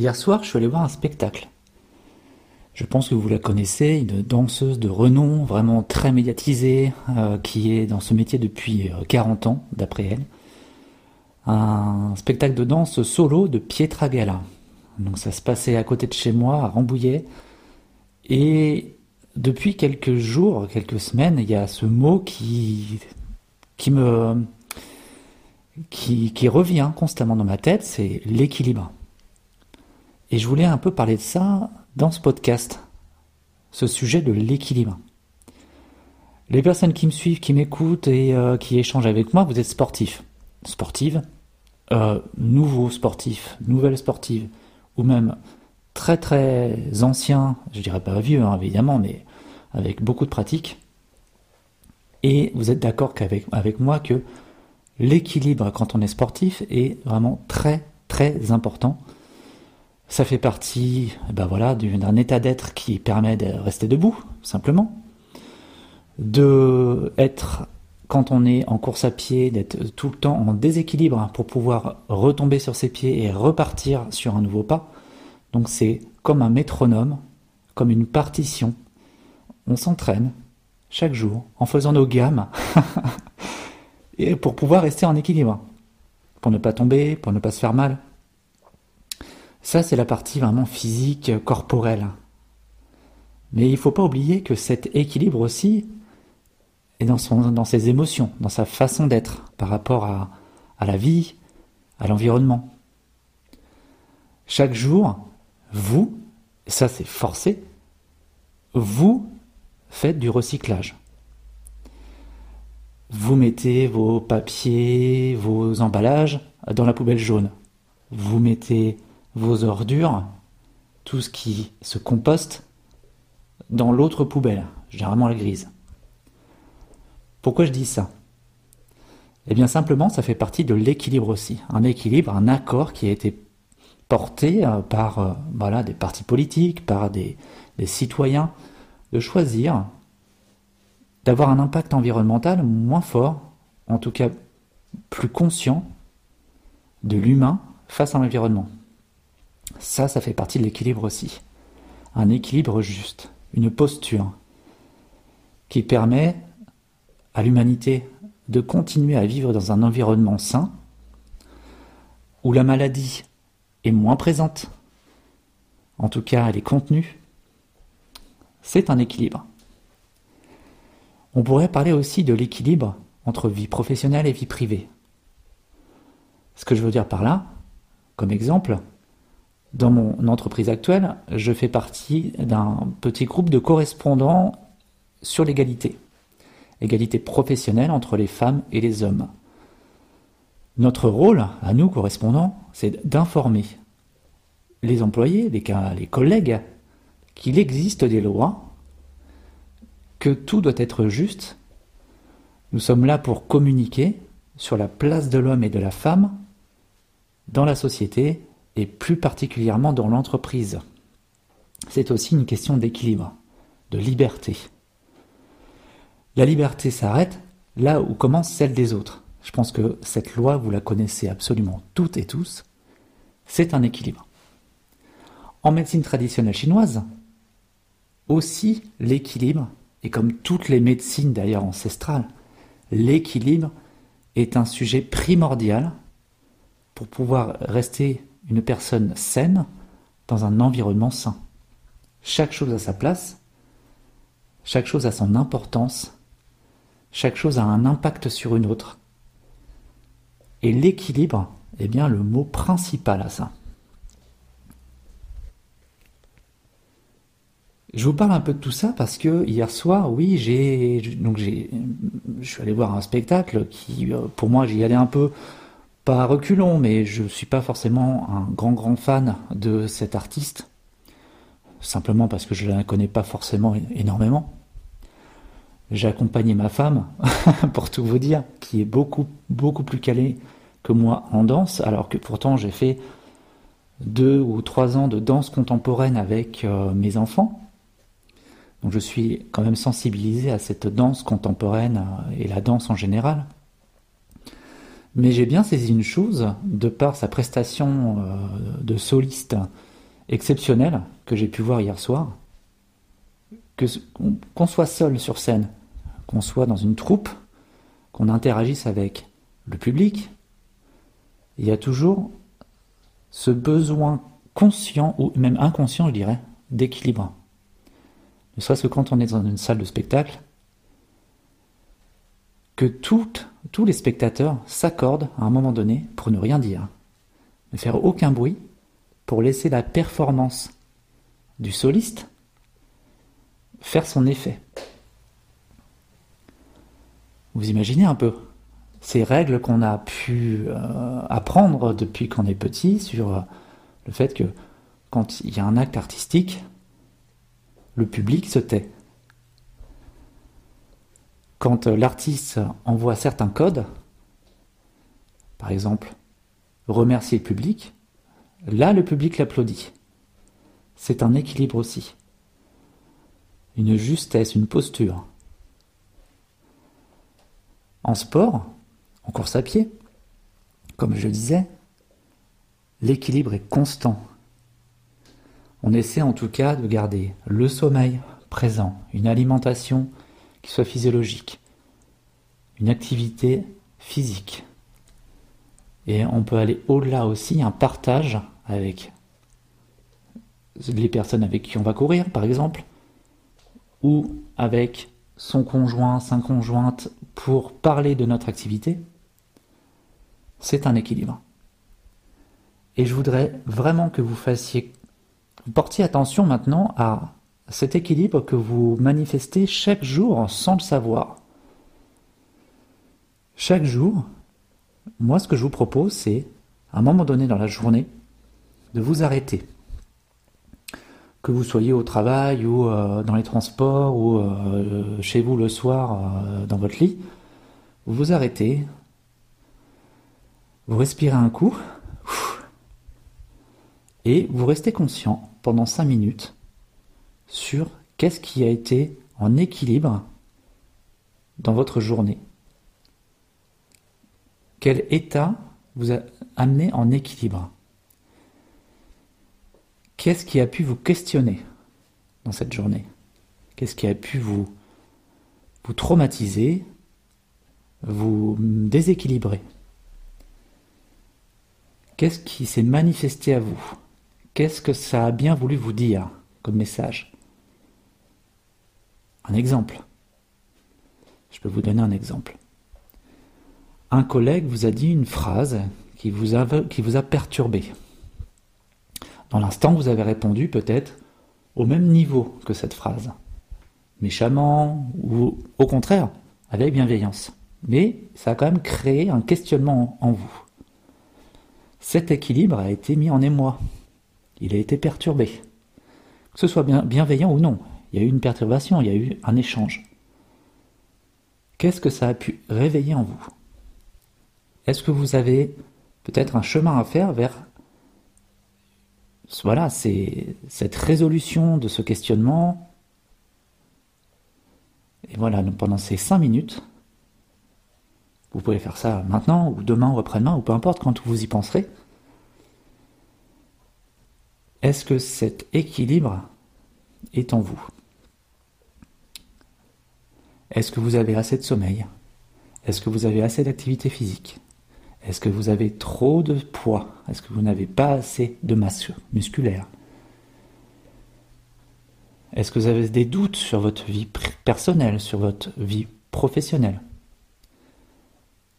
Hier soir, je suis allé voir un spectacle. Je pense que vous la connaissez, une danseuse de renom, vraiment très médiatisée, euh, qui est dans ce métier depuis 40 euh, ans, d'après elle. Un spectacle de danse solo de Pietra Gala. Donc ça se passait à côté de chez moi, à Rambouillet. Et depuis quelques jours, quelques semaines, il y a ce mot qui, me, qui revient constamment dans ma tête, c'est l'équilibre. Et je voulais un peu parler de ça dans ce podcast, ce sujet de l'équilibre. Les personnes qui me suivent, qui m'écoutent et euh, qui échangent avec moi, vous êtes sportifs, sportives, euh, nouveaux sportifs, nouvelles sportives, ou même très très anciens, je dirais pas vieux hein, évidemment, mais avec beaucoup de pratique. Et vous êtes d'accord avec moi que l'équilibre quand on est sportif est vraiment très très important ça fait partie ben voilà, d'un état d'être qui permet de rester debout, simplement. De être, quand on est en course à pied, d'être tout le temps en déséquilibre pour pouvoir retomber sur ses pieds et repartir sur un nouveau pas. Donc c'est comme un métronome, comme une partition. On s'entraîne chaque jour en faisant nos gammes pour pouvoir rester en équilibre. Pour ne pas tomber, pour ne pas se faire mal. Ça, c'est la partie vraiment physique, corporelle. Mais il ne faut pas oublier que cet équilibre aussi est dans, ses émotions, dans sa façon d'être par rapport à, à la vie, à l'environnement. Chaque jour, vous, ça c'est forcé, vous faites du recyclage. Vous mettez vos papiers, vos emballages dans la poubelle jaune. Vous mettez vos ordures, tout ce qui se composte, dans l'autre poubelle, généralement la grise. Pourquoi je dis ça? Eh bien simplement, ça fait partie de l'équilibre aussi. Un équilibre, un accord qui a été porté euh, par euh, voilà, des partis politiques, par des, des citoyens, de choisir d'avoir un impact environnemental moins fort, en tout cas plus conscient de l'humain face à l'environnement. Ça, ça fait partie de l'équilibre aussi. Un équilibre juste, une posture qui permet à l'humanité de continuer à vivre dans un environnement sain, où la maladie est moins présente, en tout cas elle est contenue, c'est un équilibre. On pourrait parler aussi de l'équilibre entre vie professionnelle et vie privée. Ce que je veux dire par là, comme exemple, dans mon entreprise actuelle, je fais partie d'un petit groupe de correspondants sur l'égalité. Égalité professionnelle entre les femmes et les hommes. Notre rôle, à nous correspondants, c'est d'informer les employés, les, les collègues, qu'il existe des lois, que tout doit être juste. Nous sommes là pour communiquer sur la place de l'homme et de la femme dans la société et plus particulièrement dans l'entreprise. C'est aussi une question d'équilibre, de liberté. La liberté s'arrête là où commence celle des autres. Je pense que cette loi, vous la connaissez absolument toutes et tous. C'est un équilibre. En médecine traditionnelle chinoise, aussi l'équilibre, et comme toutes les médecines d'ailleurs ancestrales, l'équilibre est un sujet primordial pour pouvoir rester une personne saine dans un environnement sain. Chaque chose a sa place, chaque chose a son importance, chaque chose a un impact sur une autre. Et l'équilibre est bien le mot principal à ça. Je vous parle un peu de tout ça parce que hier soir, oui, j'ai donc j'ai je suis allé voir un spectacle qui euh, pour moi j'y allais un peu reculons, mais je ne suis pas forcément un grand grand fan de cet artiste, simplement parce que je ne la connais pas forcément énormément. J'ai accompagné ma femme, pour tout vous dire, qui est beaucoup beaucoup plus calée que moi en danse, alors que pourtant j'ai fait deux ou trois ans de danse contemporaine avec euh, mes enfants. Donc je suis quand même sensibilisé à cette danse contemporaine euh, et la danse en général. Mais j'ai bien saisi une chose, de par sa prestation euh, de soliste exceptionnel que j'ai pu voir hier soir, qu'on soit seul sur scène, qu'on soit dans une troupe, qu'on interagisse avec le public, il y a toujours ce besoin conscient ou même inconscient, je dirais, d'équilibre. Ne serait-ce que quand on est dans une salle de spectacle, que toutes, tous les spectateurs s'accordent à un moment donné pour ne rien dire, ne faire aucun bruit, pour laisser la performance du soliste faire son effet. Vous imaginez un peu ces règles qu'on a pu euh, apprendre depuis qu'on est petit sur euh, le fait que quand il y a un acte artistique, le public se tait. Quand euh, l'artiste envoie certains codes, par exemple, remercier le public, là le public l'applaudit. C'est un équilibre aussi. Une justesse, une posture. En sport, en course à pied, comme je disais, l'équilibre est constant. On essaie en tout cas de garder le sommeil présent, une alimentation qui soit physiologique, une activité physique. Et on peut aller au-delà aussi, un partage avec les personnes avec qui on va courir, par exemple, ou avec son conjoint, sa conjointe, pour parler de notre activité, c'est un équilibre. Et je voudrais vraiment que vous fassiez, vous portiez attention maintenant à cet équilibre que vous manifestez chaque jour sans le savoir. Chaque jour, moi ce que je vous propose, c'est, à un moment donné dans la journée, de vous arrêter. Que vous soyez au travail ou euh, dans les transports ou euh, chez vous le soir euh, dans votre lit, vous vous arrêtez, vous respirez un coup et vous restez conscient pendant 5 minutes sur qu'est-ce qui a été en équilibre dans votre journée. Quel état vous a amené en équilibre? Qu'est-ce qui a pu vous questionner dans cette journée? Qu'est-ce qui a pu vous, vous traumatiser, vous déséquilibrer? Qu'est-ce qui s'est manifesté à vous? Qu'est-ce que ça a bien voulu vous dire comme message? Un exemple. Je peux vous donner un exemple. Un collègue vous a dit une phrase qui vous a, qui vous a perturbé. Dans l'instant, vous avez répondu peut-être au même niveau que cette phrase. Méchamment ou au contraire, avec bienveillance. Mais ça a quand même créé un questionnement en vous. Cet équilibre a été mis en émoi. Il a été perturbé. Que ce soit bien, bienveillant ou non, il y a eu une perturbation, il y a eu un échange. Qu'est-ce que ça a pu réveiller en vous? Est-ce que vous avez peut-être un chemin à faire vers voilà, cette résolution de ce questionnement? Et voilà, pendant ces cinq minutes, vous pouvez faire ça maintenant, ou demain, ou après-demain, ou peu importe, quand vous y penserez. Est-ce que cet équilibre est en vous? Est-ce que vous avez assez de sommeil? Est-ce que vous avez assez d'activité physique? Est-ce que vous avez trop de poids? Est-ce que vous n'avez pas assez de masse musculaire? Est-ce que vous avez des doutes sur votre vie personnelle, sur votre vie professionnelle?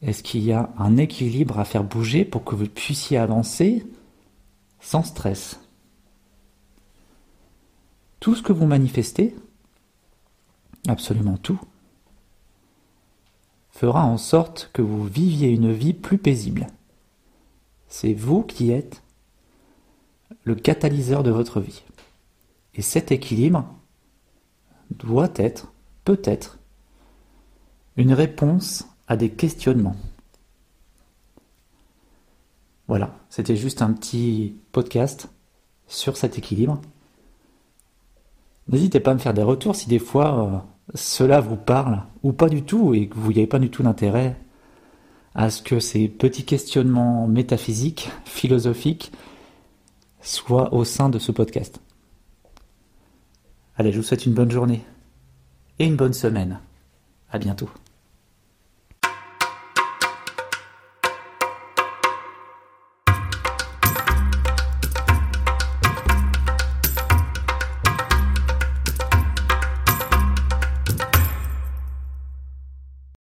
Est-ce qu'il y a un équilibre à faire bouger pour que vous puissiez avancer sans stress? Tout ce que vous manifestez, absolument tout, fera en sorte que vous viviez une vie plus paisible. C'est vous qui êtes le catalyseur de votre vie. Et cet équilibre doit être, peut-être, une réponse à des questionnements. Voilà, c'était juste un petit podcast sur cet équilibre. N'hésitez pas à me faire des retours si des fois euh, cela vous parle ou pas du tout et que vous n'avez pas du tout d'intérêt à ce que ces petits questionnements métaphysiques, philosophiques, soit au sein de ce podcast. Allez, je vous souhaite une bonne journée et une bonne semaine. À bientôt.